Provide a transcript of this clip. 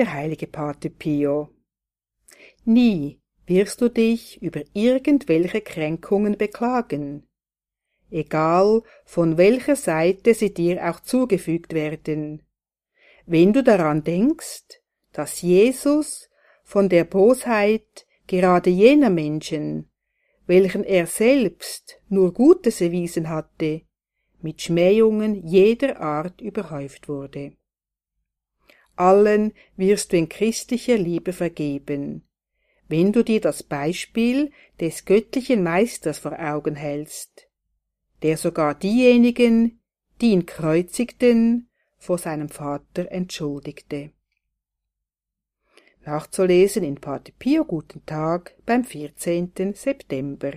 der heilige Pate Pio. Nie wirst du dich über irgendwelche Kränkungen beklagen, egal von welcher Seite sie dir auch zugefügt werden. Wenn du daran denkst, dass Jesus von der Bosheit gerade jener Menschen, welchen er selbst nur Gutes erwiesen hatte, mit Schmähungen jeder Art überhäuft wurde. Allen wirst du in christlicher Liebe vergeben, wenn du dir das Beispiel des göttlichen Meisters vor Augen hältst, der sogar diejenigen, die ihn kreuzigten, vor seinem Vater entschuldigte. Nachzulesen in Pater Pio Guten Tag beim 14. September.